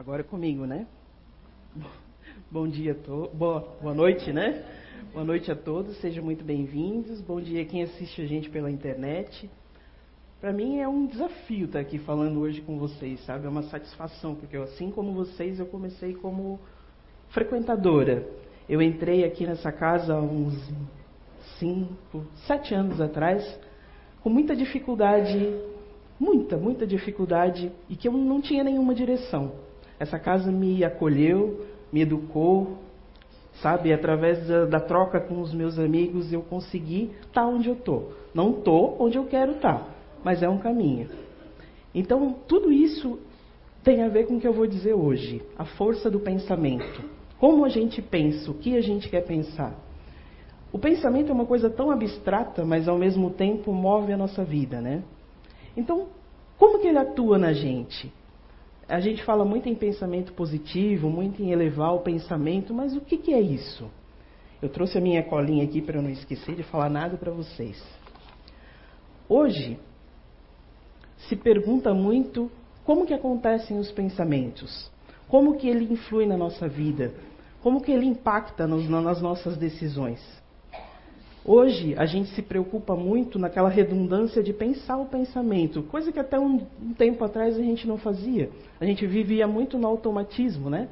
Agora é comigo, né? Bom dia, to... boa, boa noite, né? Boa noite a todos, sejam muito bem-vindos. Bom dia quem assiste a gente pela internet. Para mim é um desafio estar aqui falando hoje com vocês, sabe? É uma satisfação, porque eu, assim como vocês, eu comecei como frequentadora. Eu entrei aqui nessa casa há uns cinco, sete anos atrás, com muita dificuldade, muita, muita dificuldade, e que eu não tinha nenhuma direção. Essa casa me acolheu, me educou, sabe? Através da, da troca com os meus amigos, eu consegui estar onde eu estou. Não estou onde eu quero estar, mas é um caminho. Então, tudo isso tem a ver com o que eu vou dizer hoje, a força do pensamento. Como a gente pensa, o que a gente quer pensar. O pensamento é uma coisa tão abstrata, mas ao mesmo tempo move a nossa vida, né? Então, como que ele atua na gente? A gente fala muito em pensamento positivo, muito em elevar o pensamento, mas o que, que é isso? Eu trouxe a minha colinha aqui para eu não esquecer de falar nada para vocês. Hoje, se pergunta muito como que acontecem os pensamentos, como que ele influi na nossa vida, como que ele impacta nos, nas nossas decisões. Hoje a gente se preocupa muito naquela redundância de pensar o pensamento, coisa que até um, um, tempo atrás a gente não fazia. A gente vivia muito no automatismo, né?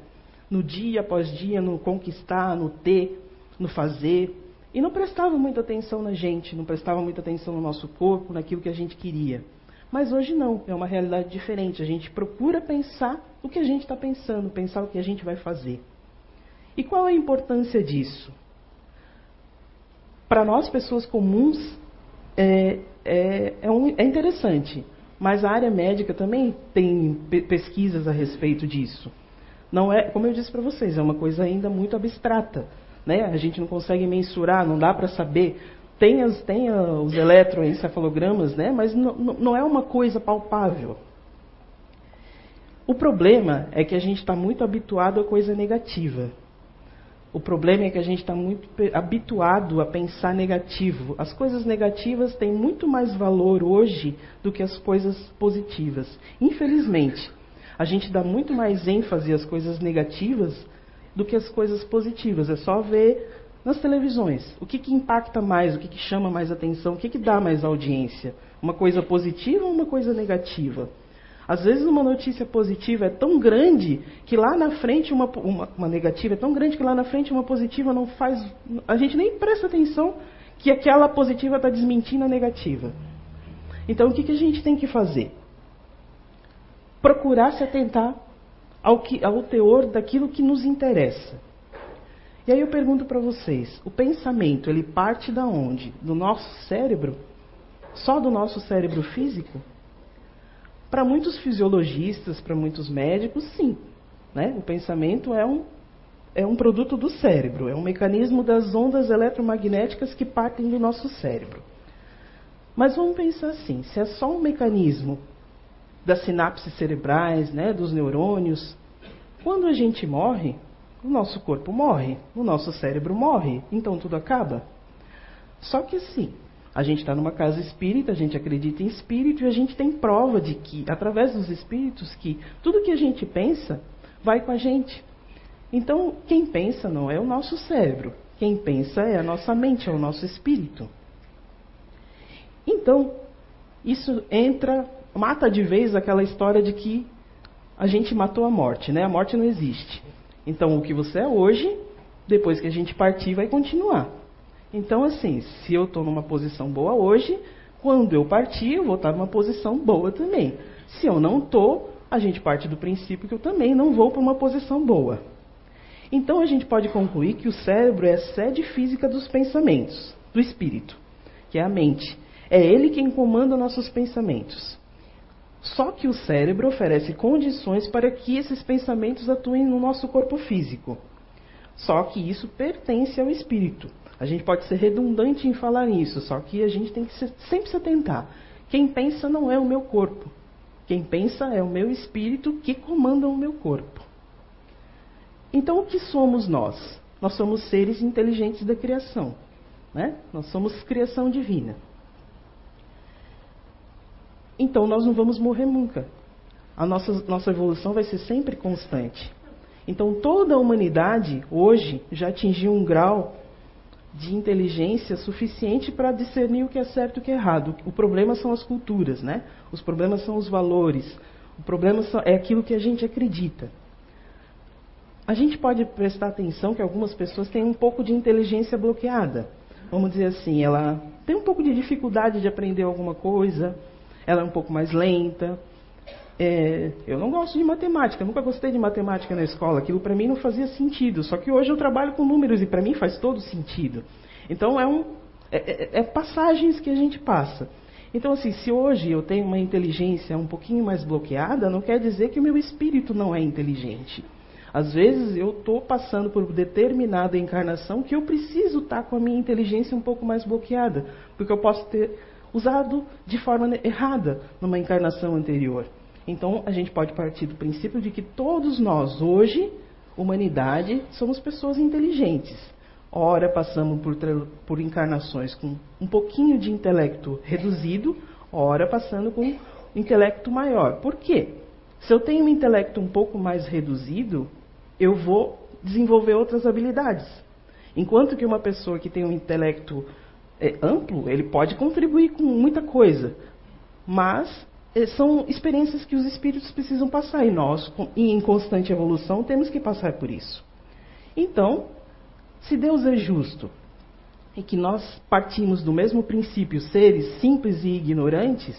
No dia após dia, no conquistar, no ter, no fazer. E não prestava muita atenção na gente, não prestava muita atenção no nosso corpo, naquilo que a gente queria. Mas hoje não, é uma realidade diferente. A gente procura pensar o que a gente está pensando, pensar o que a gente vai fazer. E qual a importância disso? Para nós, pessoas comuns, é, é, é, um, é, interessante. Mas a área médica também tem pesquisas a respeito disso. Não é, como eu disse para vocês, é uma coisa ainda muito abstrata. Né? A gente não consegue mensurar, não dá para saber. Tem, as, tem os eletroencefalogramas, né? mas não, não é uma coisa palpável. O problema é que a gente está muito habituado a coisa negativa. O problema é que a gente está muito habituado a pensar negativo. As coisas negativas têm muito mais valor hoje do que as coisas positivas. Infelizmente, a gente dá muito mais ênfase às coisas negativas do que às coisas positivas. É só ver nas televisões. O que, que impacta mais, o que, que chama mais atenção, o que, que dá mais audiência? Uma coisa positiva ou uma coisa negativa? Às vezes uma notícia positiva é tão grande que lá na frente uma, uma, uma, negativa é tão grande que lá na frente uma positiva não faz. A gente nem presta atenção que aquela positiva está desmentindo a negativa. Então o que, que a gente tem que fazer? Procurar se atentar ao, que, ao teor daquilo que nos interessa. E aí eu pergunto para vocês, o pensamento, ele parte da onde? Do nosso cérebro? Só do nosso cérebro físico? Para muitos fisiologistas, para muitos médicos, sim. Né? O pensamento é um, é um produto do cérebro, é um mecanismo das ondas eletromagnéticas que partem do nosso cérebro. Mas vamos pensar assim: se é só um mecanismo das sinapses cerebrais, né, dos neurônios, quando a gente morre, o nosso corpo morre, o nosso cérebro morre, então tudo acaba. Só que assim, a gente está numa casa espírita, a gente acredita em espírito e a gente tem prova de que, através dos espíritos, que tudo que a gente pensa vai com a gente. Então, quem pensa não é o nosso cérebro, quem pensa é a nossa mente, é o nosso espírito. Então, isso entra, mata de vez aquela história de que a gente matou a morte, né? A morte não existe. Então, o que você é hoje, depois que a gente partir, vai continuar. Então, assim, se eu estou numa posição boa hoje, quando eu partir, eu vou estar numa posição boa também. Se eu não estou, a gente parte do princípio que eu também não vou para uma posição boa. Então, a gente pode concluir que o cérebro é a sede física dos pensamentos, do espírito, que é a mente. É ele quem comanda nossos pensamentos. Só que o cérebro oferece condições para que esses pensamentos atuem no nosso corpo físico. Só que isso pertence ao espírito. A gente pode ser redundante em falar isso, só que a gente tem que sempre se atentar. Quem pensa não é o meu corpo. Quem pensa é o meu espírito que comanda o meu corpo. Então, o que somos nós? Nós somos seres inteligentes da criação. Né? Nós somos criação divina. Então, nós não vamos morrer nunca. a nossa, nossa evolução vai ser sempre constante. Então, toda a humanidade hoje já atingiu um grau de inteligência suficiente para discernir o que é certo e o que é errado. O problema são as culturas, né? Os problemas são os valores. O problema é aquilo que a gente acredita. A gente pode prestar atenção que algumas pessoas têm um pouco de inteligência bloqueada. Vamos dizer assim, ela tem um pouco de dificuldade de aprender alguma coisa, ela é um pouco mais lenta. É, eu não gosto de matemática, nunca gostei de matemática na escola, aquilo para mim não fazia sentido. Só que hoje eu trabalho com números e para mim faz todo sentido. Então é, um, é, é, é passagens que a gente passa. Então, assim, se hoje eu tenho uma inteligência um pouquinho mais bloqueada, não quer dizer que o meu espírito não é inteligente. Às vezes eu estou passando por determinada encarnação que eu preciso estar tá com a minha inteligência um pouco mais bloqueada, porque eu posso ter usado de forma errada numa encarnação anterior. Então a gente pode partir do princípio de que todos nós, hoje, humanidade, somos pessoas inteligentes. Ora passamos por, por encarnações com um pouquinho de intelecto reduzido, ora passando com intelecto maior. Por quê? Se eu tenho um intelecto um pouco mais reduzido, eu vou desenvolver outras habilidades. Enquanto que uma pessoa que tem um intelecto é, amplo, ele pode contribuir com muita coisa. Mas são experiências que os espíritos precisam passar e nós, em constante evolução, temos que passar por isso. Então, se Deus é justo e que nós partimos do mesmo princípio, seres simples e ignorantes,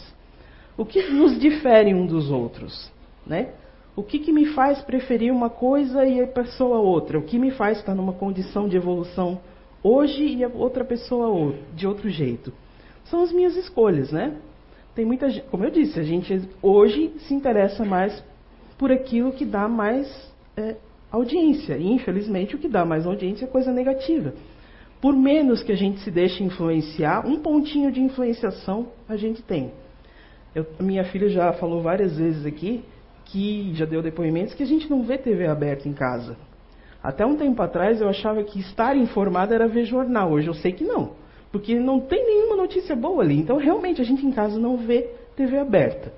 o que nos difere um dos outros? Né? O que, que me faz preferir uma coisa e a pessoa outra? O que me faz estar numa condição de evolução hoje e a outra pessoa de outro jeito? São as minhas escolhas, né? Tem muita gente, como eu disse, a gente hoje se interessa mais por aquilo que dá mais é, audiência. E infelizmente o que dá mais audiência é coisa negativa. Por menos que a gente se deixe influenciar, um pontinho de influenciação a gente tem. Eu, minha filha já falou várias vezes aqui que já deu depoimentos que a gente não vê TV aberta em casa. Até um tempo atrás eu achava que estar informado era ver jornal. Hoje eu sei que não. Porque não tem nenhuma notícia boa ali. Então realmente a gente em casa não vê TV aberta.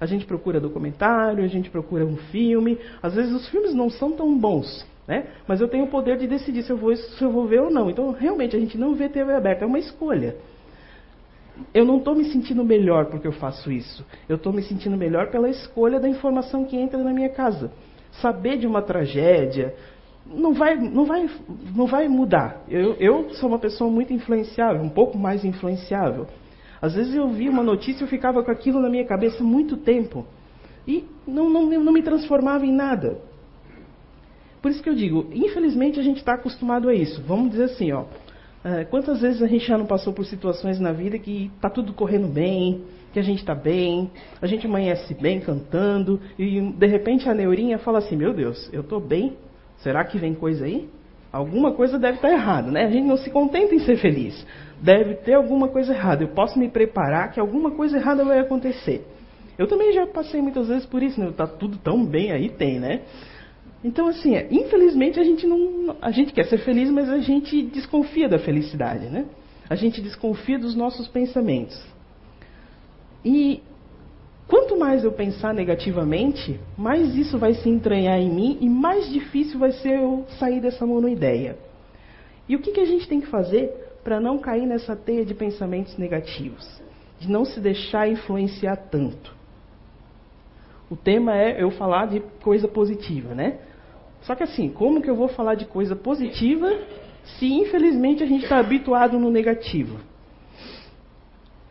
A gente procura documentário, a gente procura um filme. Às vezes os filmes não são tão bons, né? Mas eu tenho o poder de decidir se eu vou, se eu vou ver ou não. Então realmente a gente não vê TV aberta. É uma escolha eu não estou me sentindo melhor porque eu faço isso. Eu estou me sentindo melhor pela escolha da informação que entra na minha casa. Saber de uma tragédia não vai, não vai, não vai mudar. Eu, eu sou uma pessoa muito influenciável, um pouco mais influenciável. Às vezes eu vi uma notícia e eu ficava com aquilo na minha cabeça muito tempo. E não, não, não me transformava em nada. Por isso que eu digo, infelizmente a gente está acostumado a isso. Vamos dizer assim, ó. É, quantas vezes a gente já não passou por situações na vida que está tudo correndo bem, que a gente está bem, a gente amanhece bem cantando, e de repente a neurinha fala assim: Meu Deus, eu estou bem, será que vem coisa aí? Alguma coisa deve estar tá errada, né? A gente não se contenta em ser feliz. Deve ter alguma coisa errada. Eu posso me preparar que alguma coisa errada vai acontecer. Eu também já passei muitas vezes por isso, né? Tá tudo tão bem aí, tem, né? Então, assim, é, infelizmente a gente não. A gente quer ser feliz, mas a gente desconfia da felicidade, né? A gente desconfia dos nossos pensamentos. E quanto mais eu pensar negativamente, mais isso vai se entranhar em mim e mais difícil vai ser eu sair dessa monoideia. E o que, que a gente tem que fazer para não cair nessa teia de pensamentos negativos? De não se deixar influenciar tanto. O tema é eu falar de coisa positiva, né? Só que assim, como que eu vou falar de coisa positiva se infelizmente a gente está habituado no negativo?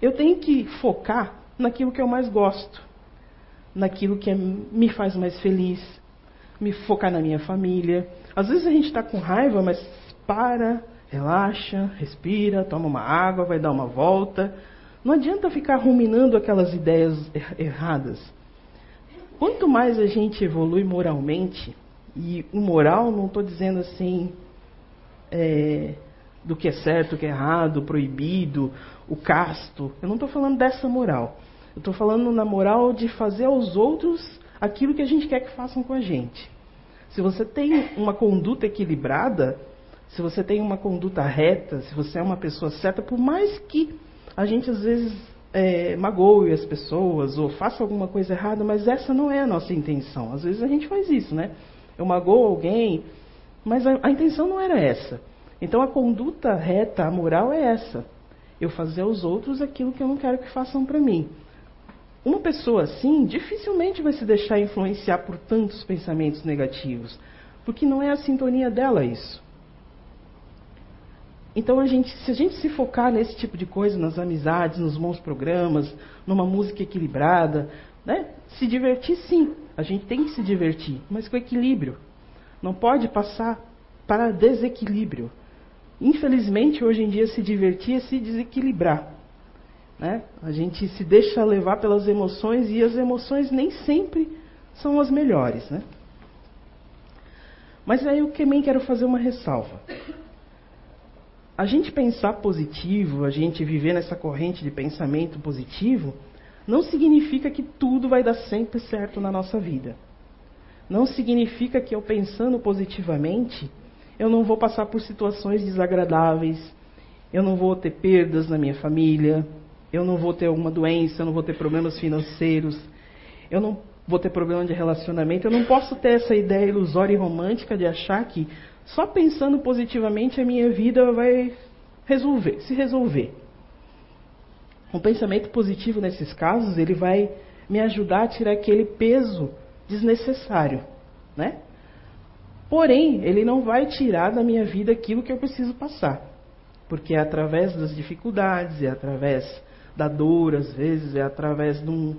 Eu tenho que focar naquilo que eu mais gosto, naquilo que é, me faz mais feliz, me focar na minha família. Às vezes a gente está com raiva, mas para, relaxa, respira, toma uma água, vai dar uma volta. Não adianta ficar ruminando aquelas ideias er erradas. Quanto mais a gente evolui moralmente, e o moral, não estou dizendo assim é, do que é certo, o que é errado, proibido, o casto. Eu não estou falando dessa moral. Eu estou falando na moral de fazer aos outros aquilo que a gente quer que façam com a gente. Se você tem uma conduta equilibrada, se você tem uma conduta reta, se você é uma pessoa certa, por mais que a gente às vezes é, magoe as pessoas ou faça alguma coisa errada, mas essa não é a nossa intenção. Às vezes a gente faz isso, né? Eu magoo alguém, mas a, a intenção não era essa. Então a conduta reta, a moral é essa. Eu fazer aos outros aquilo que eu não quero que façam para mim. Uma pessoa assim dificilmente vai se deixar influenciar por tantos pensamentos negativos, porque não é a sintonia dela isso. Então, a gente, se a gente se focar nesse tipo de coisa, nas amizades, nos bons programas, numa música equilibrada, né? se divertir sim, a gente tem que se divertir, mas com equilíbrio. Não pode passar para desequilíbrio. Infelizmente, hoje em dia, se divertir é se desequilibrar. Né? A gente se deixa levar pelas emoções e as emoções nem sempre são as melhores. Né? Mas aí eu também quero fazer uma ressalva. A gente pensar positivo, a gente viver nessa corrente de pensamento positivo, não significa que tudo vai dar sempre certo na nossa vida. Não significa que eu pensando positivamente, eu não vou passar por situações desagradáveis, eu não vou ter perdas na minha família, eu não vou ter alguma doença, eu não vou ter problemas financeiros, eu não vou ter problema de relacionamento. Eu não posso ter essa ideia ilusória e romântica de achar que só pensando positivamente a minha vida vai resolver, se resolver. Um pensamento positivo nesses casos, ele vai me ajudar a tirar aquele peso desnecessário, né? Porém, ele não vai tirar da minha vida aquilo que eu preciso passar. Porque é através das dificuldades, é através da dor, às vezes, é através de um,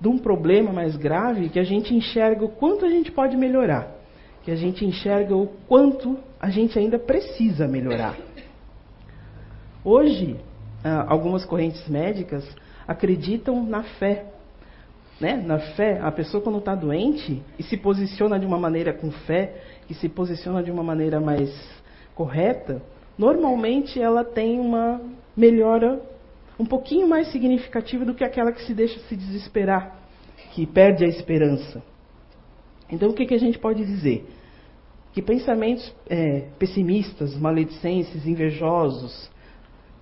de um problema mais grave que a gente enxerga o quanto a gente pode melhorar, que a gente enxerga o quanto a gente ainda precisa melhorar. Hoje, ah, algumas correntes médicas acreditam na fé. Né? Na fé, a pessoa quando está doente e se posiciona de uma maneira com fé, e se posiciona de uma maneira mais correta, normalmente ela tem uma melhora um pouquinho mais significativa do que aquela que se deixa se desesperar, que perde a esperança. Então, o que, que a gente pode dizer? Que pensamentos é, pessimistas, maledicentes, invejosos,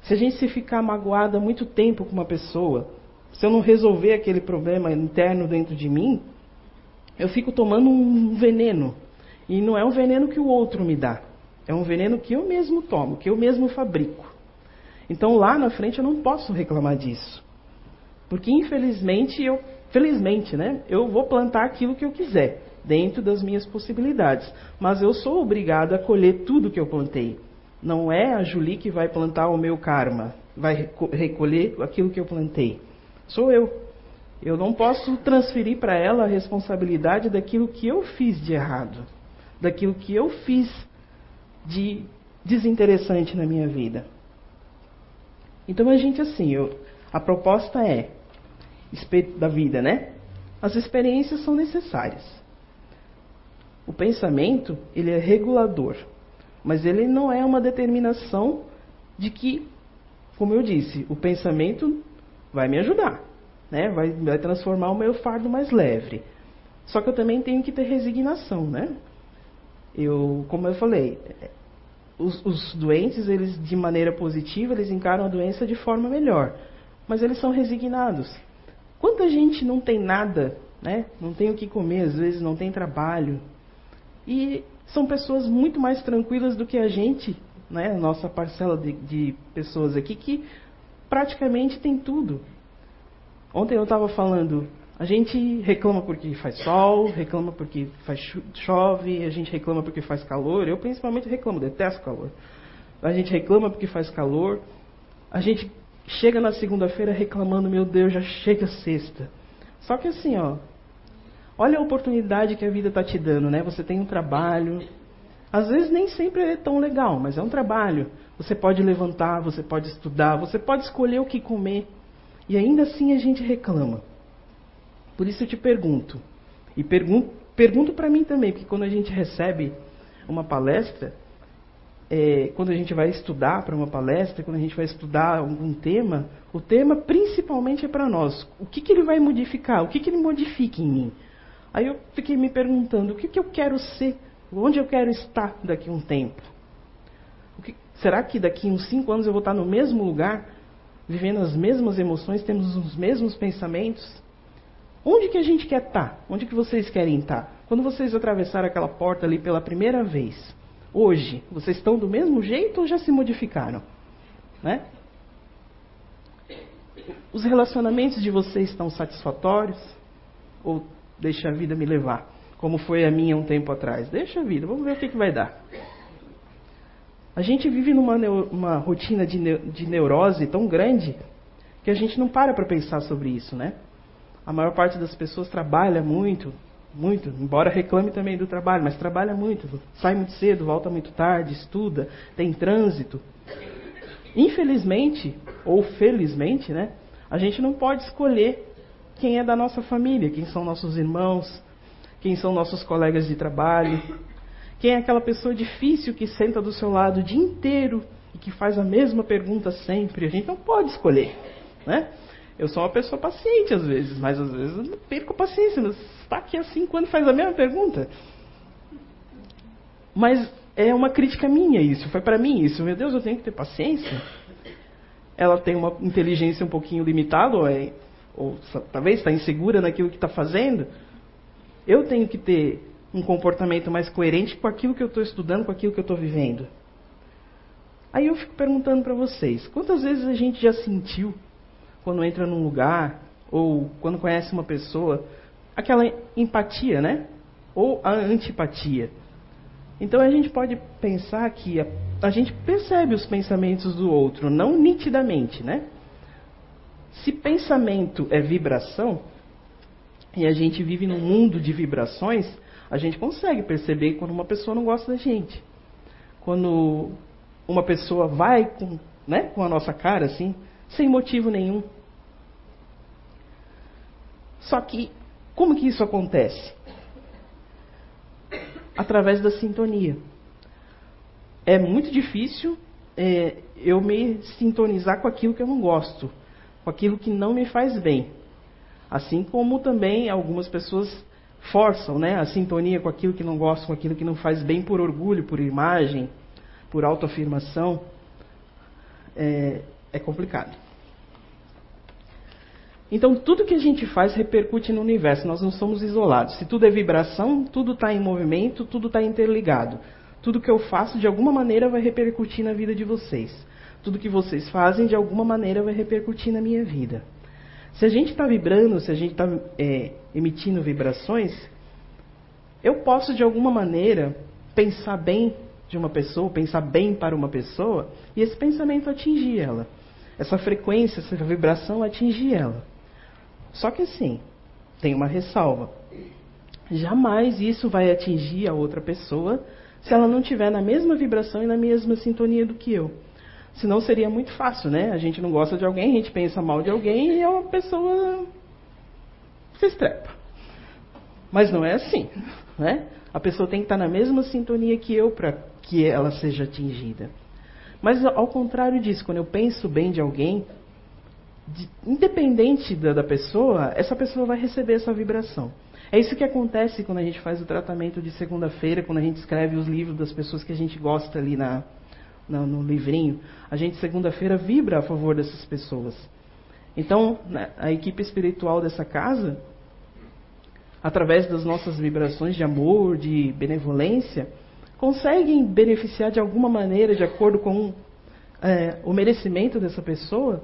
se a gente se ficar magoada muito tempo com uma pessoa, se eu não resolver aquele problema interno dentro de mim, eu fico tomando um veneno. E não é um veneno que o outro me dá. É um veneno que eu mesmo tomo, que eu mesmo fabrico. Então lá na frente eu não posso reclamar disso. Porque infelizmente eu, felizmente, né, eu vou plantar aquilo que eu quiser, dentro das minhas possibilidades. Mas eu sou obrigado a colher tudo que eu plantei. Não é a Julie que vai plantar o meu karma, vai recolher aquilo que eu plantei. Sou eu. Eu não posso transferir para ela a responsabilidade daquilo que eu fiz de errado, daquilo que eu fiz de desinteressante na minha vida. Então a gente assim, eu, a proposta é da vida, né? As experiências são necessárias. O pensamento, ele é regulador, mas ele não é uma determinação de que, como eu disse, o pensamento vai me ajudar, né? Vai, vai transformar o meu fardo mais leve. Só que eu também tenho que ter resignação, né? Eu, como eu falei, os, os, doentes, eles de maneira positiva, eles encaram a doença de forma melhor, mas eles são resignados. Quanta gente não tem nada, né? Não tem o que comer, às vezes não tem trabalho. E são pessoas muito mais tranquilas do que a gente, né? Nossa parcela de, de pessoas aqui que praticamente tem tudo. Ontem eu estava falando a gente reclama porque faz sol, reclama porque faz chove, a gente reclama porque faz calor. Eu principalmente reclamo, detesto calor. A gente reclama porque faz calor. A gente chega na segunda-feira reclamando, meu Deus, já chega sexta. Só que assim, ó, olha a oportunidade que a vida está te dando, né? Você tem um trabalho. Às vezes nem sempre é tão legal, mas é um trabalho. Você pode levantar, você pode estudar, você pode escolher o que comer. E ainda assim a gente reclama. Por isso eu te pergunto, e pergunto, para mim também, porque quando a gente recebe uma palestra, é, quando a gente vai estudar para uma palestra, quando a gente vai estudar algum tema, o tema principalmente é para nós. O que, que ele vai modificar? O que, que ele modifica em mim? Aí eu fiquei me perguntando, o que, que eu quero ser? Onde eu quero estar daqui a um tempo? Que, será que daqui a uns cinco anos eu vou estar no mesmo lugar? vivendo as mesmas emoções, temos os mesmos pensamentos. Onde que a gente quer estar? Onde que vocês querem estar? Quando vocês atravessaram aquela porta ali pela primeira vez, hoje, vocês estão do mesmo jeito ou já se modificaram? Né? Os relacionamentos de vocês estão satisfatórios? Ou deixa a vida me levar? Como foi a minha um tempo atrás? Deixa a vida, vamos ver o que, que vai dar. A gente vive numa uma rotina de, de neurose tão grande que a gente não para para pensar sobre isso, né? A maior parte das pessoas trabalha muito, muito, embora reclame também do trabalho, mas trabalha muito, sai muito cedo, volta muito tarde, estuda, tem trânsito. Infelizmente, ou felizmente, né? A gente não pode escolher quem é da nossa família, quem são nossos irmãos, quem são nossos colegas de trabalho, quem é aquela pessoa difícil que senta do seu lado o dia inteiro e que faz a mesma pergunta sempre? A gente não pode escolher, né? Eu sou uma pessoa paciente às vezes, mas às vezes eu perco a paciência. Mas está aqui cinco anos faz a mesma pergunta. Mas é uma crítica minha isso, foi para mim isso. Meu Deus, eu tenho que ter paciência. Ela tem uma inteligência um pouquinho limitada, ou, é, ou talvez está insegura naquilo que está fazendo. Eu tenho que ter um comportamento mais coerente com aquilo que eu estou estudando, com aquilo que eu estou vivendo. Aí eu fico perguntando para vocês: quantas vezes a gente já sentiu, quando entra num lugar, ou quando conhece uma pessoa, aquela empatia, né? Ou a antipatia? Então a gente pode pensar que a, a gente percebe os pensamentos do outro, não nitidamente, né? Se pensamento é vibração, e a gente vive num mundo de vibrações, a gente consegue perceber quando uma pessoa não gosta da gente. Quando uma pessoa vai com, né, com a nossa cara assim, sem motivo nenhum. Só que, como que isso acontece? Através da sintonia. É muito difícil é, eu me sintonizar com aquilo que eu não gosto, com aquilo que não me faz bem. Assim como também algumas pessoas forçam né, a sintonia com aquilo que não gostam, com aquilo que não faz bem por orgulho, por imagem, por autoafirmação, é, é complicado. Então, tudo que a gente faz repercute no universo, nós não somos isolados. Se tudo é vibração, tudo está em movimento, tudo está interligado. Tudo que eu faço, de alguma maneira, vai repercutir na vida de vocês. Tudo que vocês fazem, de alguma maneira, vai repercutir na minha vida. Se a gente está vibrando, se a gente está é, emitindo vibrações, eu posso de alguma maneira pensar bem de uma pessoa, pensar bem para uma pessoa, e esse pensamento atingir ela. Essa frequência, essa vibração atingir ela. Só que assim, tem uma ressalva. Jamais isso vai atingir a outra pessoa se ela não estiver na mesma vibração e na mesma sintonia do que eu. Senão seria muito fácil, né? A gente não gosta de alguém, a gente pensa mal de alguém e a pessoa se estrepa. Mas não é assim, né? A pessoa tem que estar na mesma sintonia que eu para que ela seja atingida. Mas ao contrário disso, quando eu penso bem de alguém, de, independente da, da pessoa, essa pessoa vai receber essa vibração. É isso que acontece quando a gente faz o tratamento de segunda-feira, quando a gente escreve os livros das pessoas que a gente gosta ali na, no, no livrinho, a gente segunda-feira vibra a favor dessas pessoas. Então, né, a equipe espiritual dessa casa, através das nossas vibrações de amor, de benevolência, conseguem beneficiar de alguma maneira, de acordo com é, o merecimento dessa pessoa,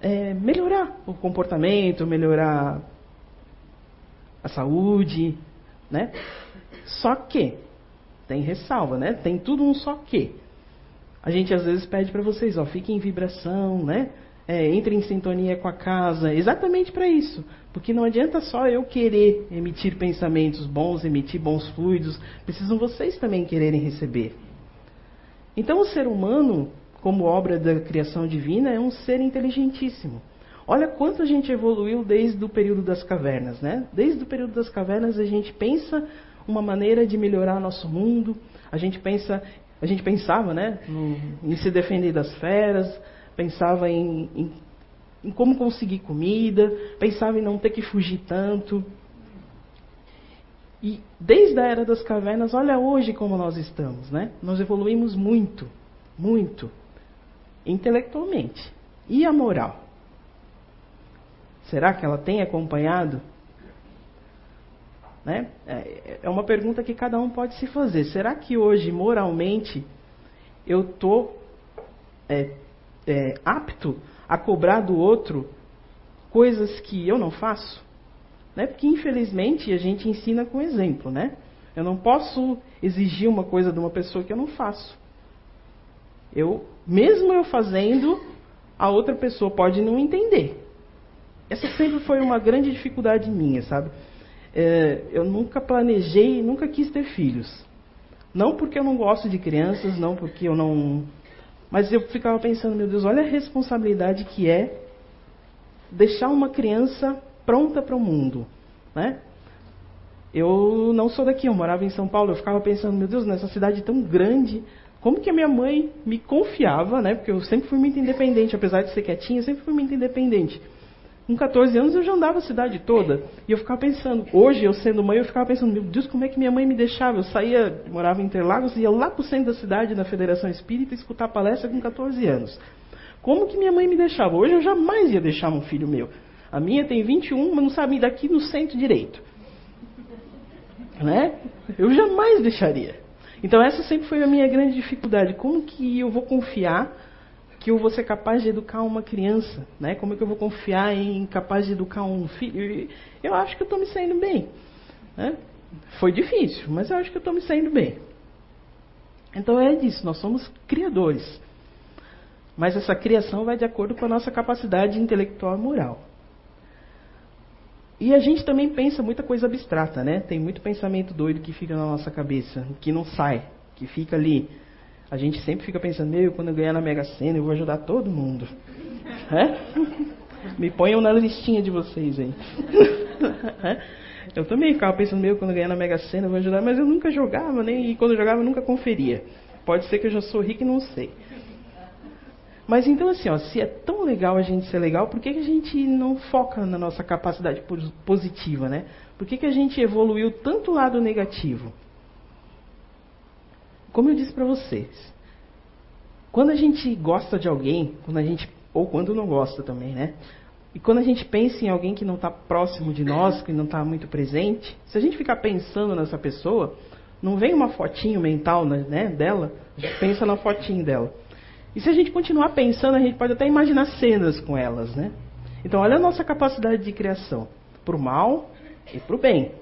é, melhorar o comportamento, melhorar a saúde, né? Só que tem ressalva, né? Tem tudo um só que. A gente às vezes pede para vocês, ó, fiquem em vibração, né? É, entre em sintonia com a casa, exatamente para isso. Porque não adianta só eu querer emitir pensamentos bons, emitir bons fluidos, precisam vocês também quererem receber. Então o ser humano, como obra da criação divina, é um ser inteligentíssimo. Olha quanto a gente evoluiu desde o período das cavernas, né? Desde o período das cavernas a gente pensa uma maneira de melhorar nosso mundo, a gente pensa a gente pensava né, em se defender das feras, pensava em, em, em como conseguir comida, pensava em não ter que fugir tanto. E desde a era das cavernas, olha hoje como nós estamos, né? Nós evoluímos muito, muito, intelectualmente. E a moral? Será que ela tem acompanhado? Né? É, é uma pergunta que cada um pode se fazer. Será que hoje, moralmente, eu estou é, é, apto a cobrar do outro coisas que eu não faço? Né? Porque, infelizmente, a gente ensina com exemplo. Né? Eu não posso exigir uma coisa de uma pessoa que eu não faço. Eu, mesmo eu fazendo, a outra pessoa pode não entender. Essa sempre foi uma grande dificuldade minha, sabe? É, eu nunca planejei, nunca quis ter filhos. Não porque eu não gosto de crianças, não porque eu não. Mas eu ficava pensando, meu Deus, olha a responsabilidade que é deixar uma criança pronta para o mundo, né? Eu não sou daqui, eu morava em São Paulo, eu ficava pensando, meu Deus, nessa cidade tão grande, como que a minha mãe me confiava, né? Porque eu sempre fui muito independente, apesar de ser quietinha, eu sempre fui muito independente. Com 14 anos eu já andava a cidade toda. E eu ficava pensando, hoje eu sendo mãe, eu ficava pensando, meu Deus, como é que minha mãe me deixava? Eu saía, morava em Interlagos, ia lá para o centro da cidade, na Federação Espírita, escutar palestra com 14 anos. Como que minha mãe me deixava? Hoje eu jamais ia deixar um filho meu. A minha tem 21, mas não sabe daqui no centro direito. Né? Eu jamais deixaria. Então essa sempre foi a minha grande dificuldade. Como que eu vou confiar que eu vou ser capaz de educar uma criança? Né? Como é que eu vou confiar em capaz de educar um filho? Eu acho que eu estou me saindo bem. Né? Foi difícil, mas eu acho que eu estou me saindo bem. Então é disso, nós somos criadores. Mas essa criação vai de acordo com a nossa capacidade intelectual e moral. E a gente também pensa muita coisa abstrata, né? Tem muito pensamento doido que fica na nossa cabeça, que não sai, que fica ali. A gente sempre fica pensando, meu, quando eu ganhar na Mega Sena, eu vou ajudar todo mundo. É? Me ponham na listinha de vocês aí. É? Eu também ficava pensando, meu, quando eu ganhar na Mega Sena, eu vou ajudar, mas eu nunca jogava, nem, e quando eu jogava, eu nunca conferia. Pode ser que eu já sou rico e não sei. Mas então, assim, ó, se é tão legal a gente ser legal, por que, que a gente não foca na nossa capacidade positiva, né? Por que, que a gente evoluiu tanto o lado negativo? Como eu disse para vocês, quando a gente gosta de alguém, quando a gente ou quando não gosta também, né? E quando a gente pensa em alguém que não está próximo de nós, que não está muito presente, se a gente ficar pensando nessa pessoa, não vem uma fotinho mental né, dela, a gente pensa na fotinho dela. E se a gente continuar pensando, a gente pode até imaginar cenas com elas, né? Então, olha a nossa capacidade de criação, para o mal e para o bem.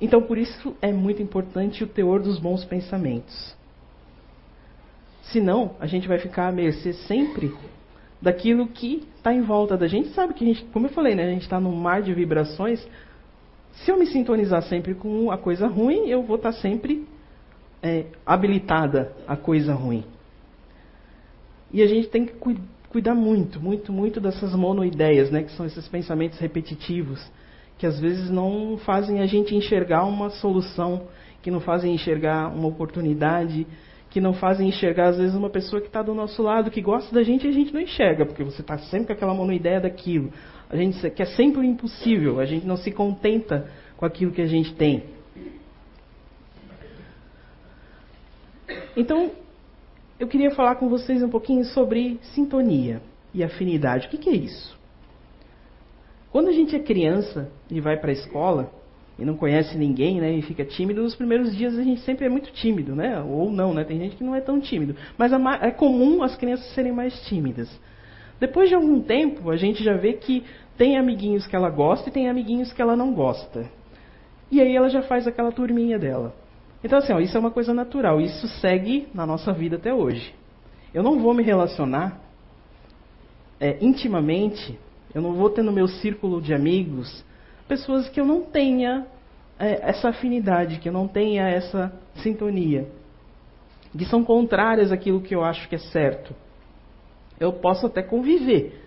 Então, por isso é muito importante o teor dos bons pensamentos. Senão, a gente vai ficar à mercê sempre daquilo que está em volta da gente. Sabe que a gente, como eu falei, né, a gente está num mar de vibrações. Se eu me sintonizar sempre com a coisa ruim, eu vou estar tá sempre é, habilitada a coisa ruim. E a gente tem que cu cuidar muito, muito, muito dessas monoideias, né, que são esses pensamentos repetitivos, que às vezes não fazem a gente enxergar uma solução, que não fazem enxergar uma oportunidade, que não fazem enxergar, às vezes, uma pessoa que está do nosso lado, que gosta da gente e a gente não enxerga, porque você está sempre com aquela monoideia daquilo. A gente quer sempre o impossível, a gente não se contenta com aquilo que a gente tem. Então, eu queria falar com vocês um pouquinho sobre sintonia e afinidade. O que, que é isso? Quando a gente é criança e vai para a escola e não conhece ninguém, né, e fica tímido, nos primeiros dias a gente sempre é muito tímido, né? Ou não, né? Tem gente que não é tão tímido. Mas é comum as crianças serem mais tímidas. Depois de algum tempo, a gente já vê que tem amiguinhos que ela gosta e tem amiguinhos que ela não gosta. E aí ela já faz aquela turminha dela. Então, assim, ó, isso é uma coisa natural. Isso segue na nossa vida até hoje. Eu não vou me relacionar é, intimamente, eu não vou ter no meu círculo de amigos pessoas que eu não tenha é, essa afinidade, que eu não tenha essa sintonia, que são contrárias àquilo que eu acho que é certo. Eu posso até conviver,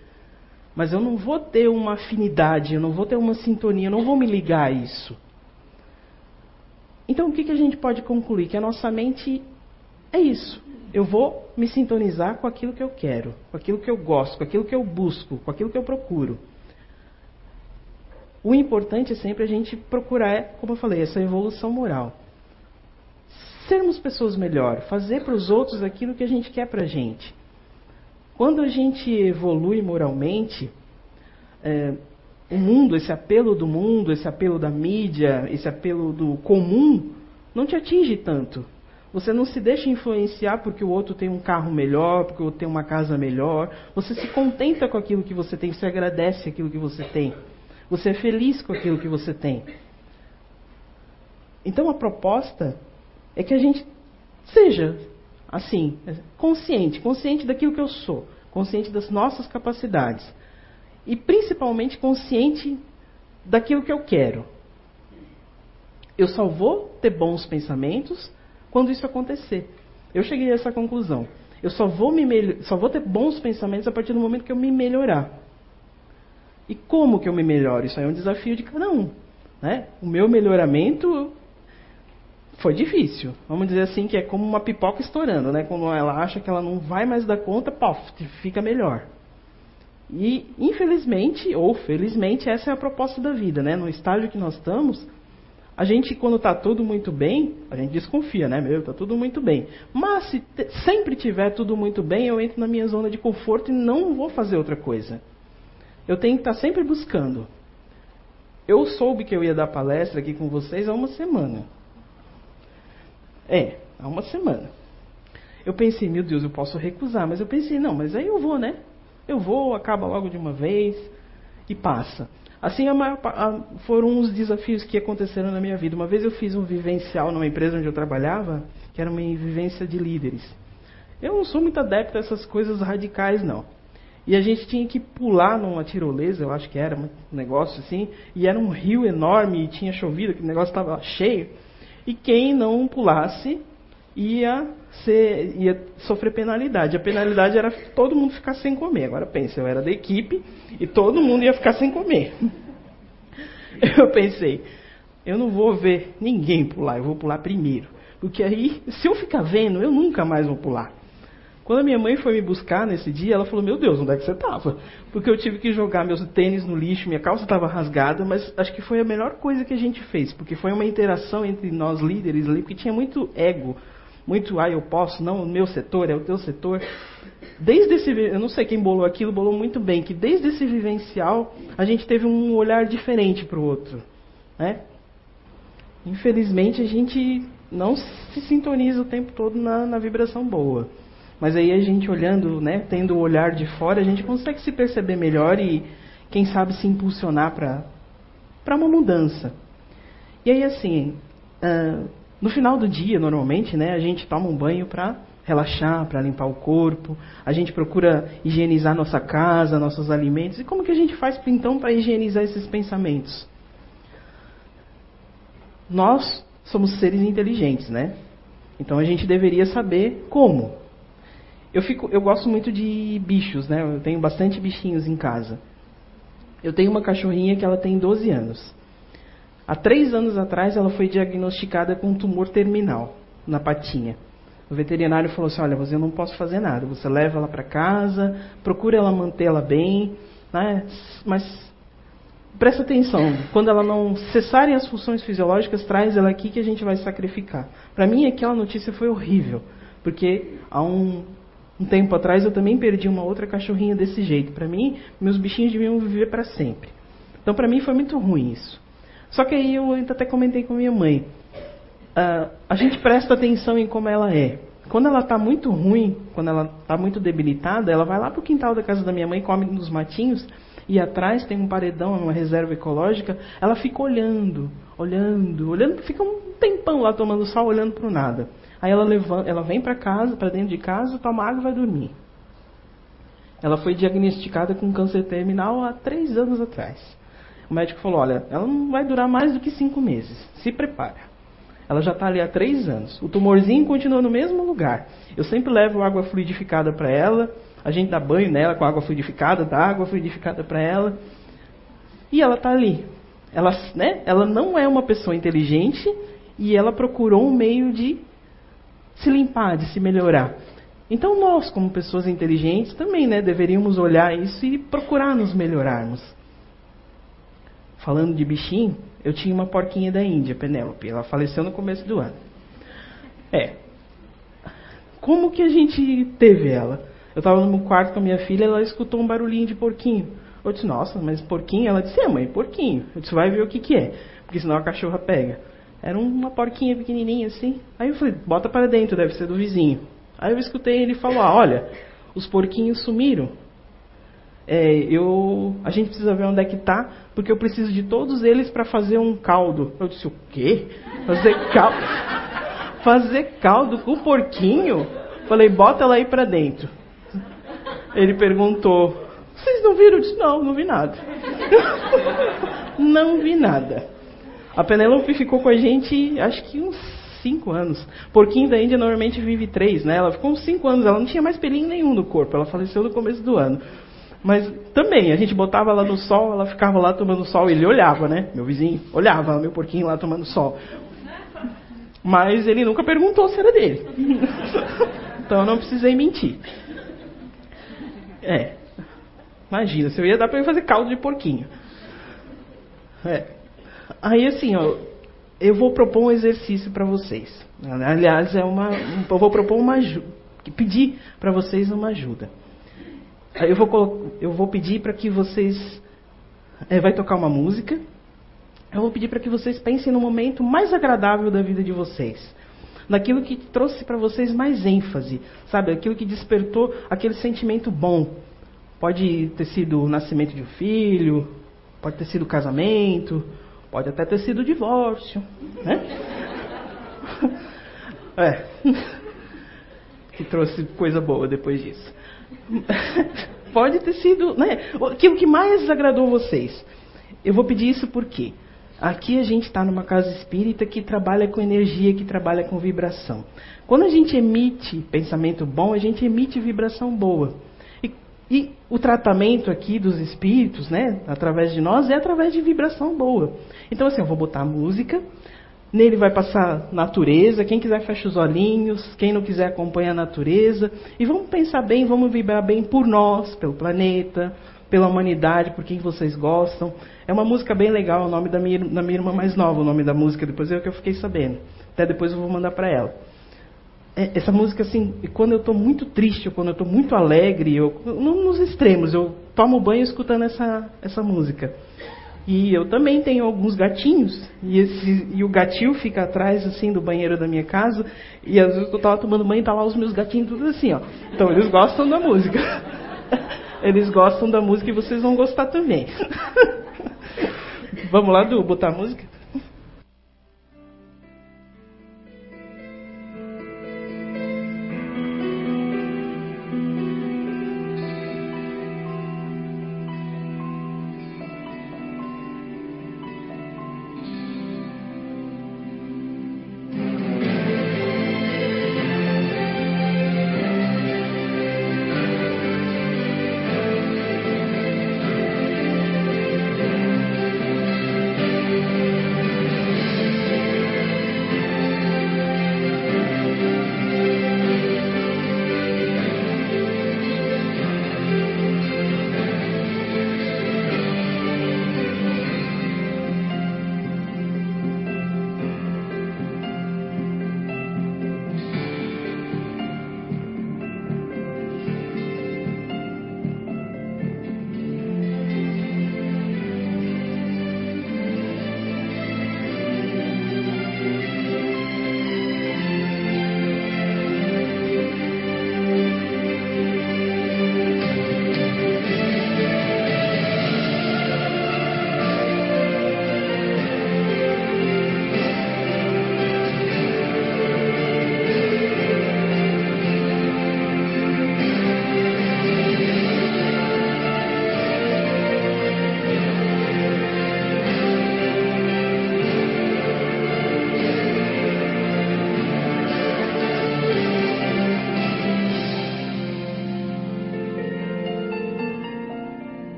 mas eu não vou ter uma afinidade, eu não vou ter uma sintonia, eu não vou me ligar a isso. Então, o que, que a gente pode concluir? Que a nossa mente é isso. Eu vou me sintonizar com aquilo que eu quero, com aquilo que eu gosto, com aquilo que eu busco, com aquilo que eu procuro. O importante é sempre a gente procurar, como eu falei, essa evolução moral. Sermos pessoas melhor, fazer para os outros aquilo que a gente quer para a gente. quando a gente evolui moralmente, é, o mundo, esse apelo do mundo, esse apelo da mídia, esse apelo do comum, não te atinge tanto. Você não se deixa influenciar porque o outro tem um carro melhor, porque o outro tem uma casa melhor. Você se contenta com aquilo que você tem, você agradece aquilo que você tem. Você é feliz com aquilo que você tem. Então a proposta é que a gente seja assim, consciente, consciente daquilo que eu sou, consciente das nossas capacidades e principalmente consciente daquilo que eu quero. Eu só vou ter bons pensamentos quando isso acontecer. Eu cheguei a essa conclusão. Eu só vou, me só vou ter bons pensamentos a partir do momento que eu me melhorar. E como que eu me melhoro? Isso aí é um desafio de cada um. Né? O meu melhoramento foi difícil. Vamos dizer assim que é como uma pipoca estourando, né? Quando ela acha que ela não vai mais dar conta, pof, fica melhor. E infelizmente ou felizmente essa é a proposta da vida, né? No estágio que nós estamos, a gente, quando está tudo muito bem, a gente desconfia, né? Meu, está tudo muito bem. Mas se sempre tiver tudo muito bem, eu entro na minha zona de conforto e não vou fazer outra coisa. Eu tenho que estar tá sempre buscando. Eu soube que eu ia dar palestra aqui com vocês há uma semana. É, há uma semana. Eu pensei, meu Deus, eu posso recusar, mas eu pensei, não, mas aí eu vou, né? Eu vou, acaba logo de uma vez e passa. Assim, a maior, a, foram os desafios que aconteceram na minha vida. Uma vez eu fiz um vivencial numa empresa onde eu trabalhava, que era uma vivência de líderes. Eu não sou muito adepto a essas coisas radicais, não. E a gente tinha que pular numa tirolesa, eu acho que era um negócio assim, e era um rio enorme e tinha chovido, que o negócio estava cheio. E quem não pulasse ia, ser, ia sofrer penalidade. A penalidade era todo mundo ficar sem comer. Agora pensa, eu era da equipe e todo mundo ia ficar sem comer. Eu pensei, eu não vou ver ninguém pular, eu vou pular primeiro. Porque aí, se eu ficar vendo, eu nunca mais vou pular. Quando a minha mãe foi me buscar nesse dia, ela falou: Meu Deus, onde é que você estava? Porque eu tive que jogar meus tênis no lixo, minha calça estava rasgada, mas acho que foi a melhor coisa que a gente fez, porque foi uma interação entre nós líderes ali, porque tinha muito ego muito, ah, eu posso, não, o meu setor é o teu setor. Desde esse, eu não sei quem bolou aquilo, bolou muito bem, que desde esse vivencial a gente teve um olhar diferente para o outro. Né? Infelizmente a gente não se sintoniza o tempo todo na, na vibração boa. Mas aí a gente olhando, né, tendo o olhar de fora, a gente consegue se perceber melhor e, quem sabe, se impulsionar para uma mudança. E aí, assim, uh, no final do dia, normalmente, né, a gente toma um banho para relaxar, para limpar o corpo. A gente procura higienizar nossa casa, nossos alimentos. E como que a gente faz então para higienizar esses pensamentos? Nós somos seres inteligentes, né? Então a gente deveria saber como. Eu fico, eu gosto muito de bichos, né? Eu tenho bastante bichinhos em casa. Eu tenho uma cachorrinha que ela tem 12 anos. Há três anos atrás, ela foi diagnosticada com um tumor terminal na patinha. O veterinário falou assim: Olha, você não posso fazer nada. Você leva ela para casa, procura ela manter ela bem, né? mas presta atenção. Quando ela não cessarem as funções fisiológicas, traz ela aqui que a gente vai sacrificar. Para mim, aquela notícia foi horrível, porque há um, um tempo atrás eu também perdi uma outra cachorrinha desse jeito. Para mim, meus bichinhos deviam viver para sempre. Então, para mim, foi muito ruim isso. Só que aí eu até comentei com minha mãe. Uh, a gente presta atenção em como ela é. Quando ela está muito ruim, quando ela está muito debilitada, ela vai lá para o quintal da casa da minha mãe, come nos matinhos, e atrás tem um paredão, uma reserva ecológica. Ela fica olhando, olhando, olhando, fica um tempão lá tomando sol, olhando para o nada. Aí ela, levanta, ela vem para casa, para dentro de casa, toma água e vai dormir. Ela foi diagnosticada com câncer terminal há três anos atrás. O médico falou: olha, ela não vai durar mais do que cinco meses. Se prepara. Ela já está ali há três anos. O tumorzinho continua no mesmo lugar. Eu sempre levo água fluidificada para ela. A gente dá banho nela com água fluidificada, dá água fluidificada para ela. E ela está ali. Ela, né, ela não é uma pessoa inteligente e ela procurou um meio de se limpar, de se melhorar. Então nós, como pessoas inteligentes, também né, deveríamos olhar isso e procurar nos melhorarmos falando de bichinho, eu tinha uma porquinha da Índia, Penélope. Ela faleceu no começo do ano. É. Como que a gente teve ela? Eu estava no quarto com a minha filha, ela escutou um barulhinho de porquinho. Eu disse, nossa, mas porquinho? Ela disse, é mãe, porquinho. Eu disse, vai ver o que que é, porque senão a cachorra pega. Era uma porquinha pequenininha assim. Aí eu falei, bota para dentro, deve ser do vizinho. Aí eu escutei ele falar, olha, os porquinhos sumiram. É, eu, a gente precisa ver onde é que tá, porque eu preciso de todos eles para fazer um caldo. Eu disse, o quê? Fazer caldo? Fazer caldo com porquinho? Falei, bota ela aí para dentro. Ele perguntou, vocês não viram? Eu disse, não, não vi nada. não vi nada. A Penélope ficou com a gente, acho que uns 5 anos. Porquinho da Índia normalmente vive 3, né? Ela ficou uns 5 anos, ela não tinha mais pelinho nenhum no corpo, ela faleceu no começo do ano. Mas também, a gente botava ela no sol, ela ficava lá tomando sol, ele olhava, né? Meu vizinho olhava, meu porquinho lá tomando sol. Mas ele nunca perguntou se era dele. então eu não precisei mentir. É. Imagina, se eu ia dar para ele fazer caldo de porquinho. É. Aí assim, ó, eu vou propor um exercício para vocês. Aliás, é uma, eu vou propor uma pedir para vocês uma ajuda. Eu vou, eu vou pedir para que vocês é, vai tocar uma música. Eu vou pedir para que vocês pensem no momento mais agradável da vida de vocês. Naquilo que trouxe para vocês mais ênfase, sabe? Aquilo que despertou aquele sentimento bom. Pode ter sido o nascimento de um filho, pode ter sido o casamento, Pode até ter sido divórcio, né? É. Que trouxe coisa boa depois disso. Pode ter sido, né? Aquilo que mais agradou vocês. Eu vou pedir isso porque aqui a gente está numa casa espírita que trabalha com energia, que trabalha com vibração. Quando a gente emite pensamento bom, a gente emite vibração boa. E, o tratamento aqui dos espíritos, né, através de nós, é através de vibração boa. Então, assim, eu vou botar música, nele vai passar natureza, quem quiser fecha os olhinhos, quem não quiser acompanha a natureza, e vamos pensar bem, vamos vibrar bem por nós, pelo planeta, pela humanidade, por quem vocês gostam. É uma música bem legal, o nome da minha, da minha irmã mais nova, o nome da música, depois é o que eu fiquei sabendo. Até depois eu vou mandar para ela. É, essa música, assim, quando eu estou muito triste, quando eu estou muito alegre, eu, nos extremos, eu tomo banho escutando essa, essa música. E eu também tenho alguns gatinhos, e, esse, e o gatinho fica atrás, assim, do banheiro da minha casa, e às vezes eu estava tomando banho e tá lá os meus gatinhos tudo assim, ó. Então eles gostam da música. Eles gostam da música e vocês vão gostar também. Vamos lá, Du, botar a música?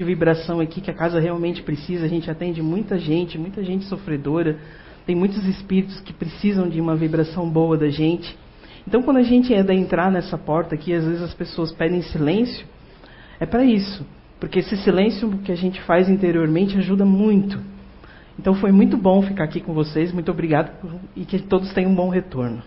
De vibração aqui que a casa realmente precisa. A gente atende muita gente, muita gente sofredora. Tem muitos espíritos que precisam de uma vibração boa da gente. Então, quando a gente é entrar nessa porta aqui, às vezes as pessoas pedem silêncio, é para isso. Porque esse silêncio que a gente faz interiormente ajuda muito. Então, foi muito bom ficar aqui com vocês. Muito obrigado e que todos tenham um bom retorno.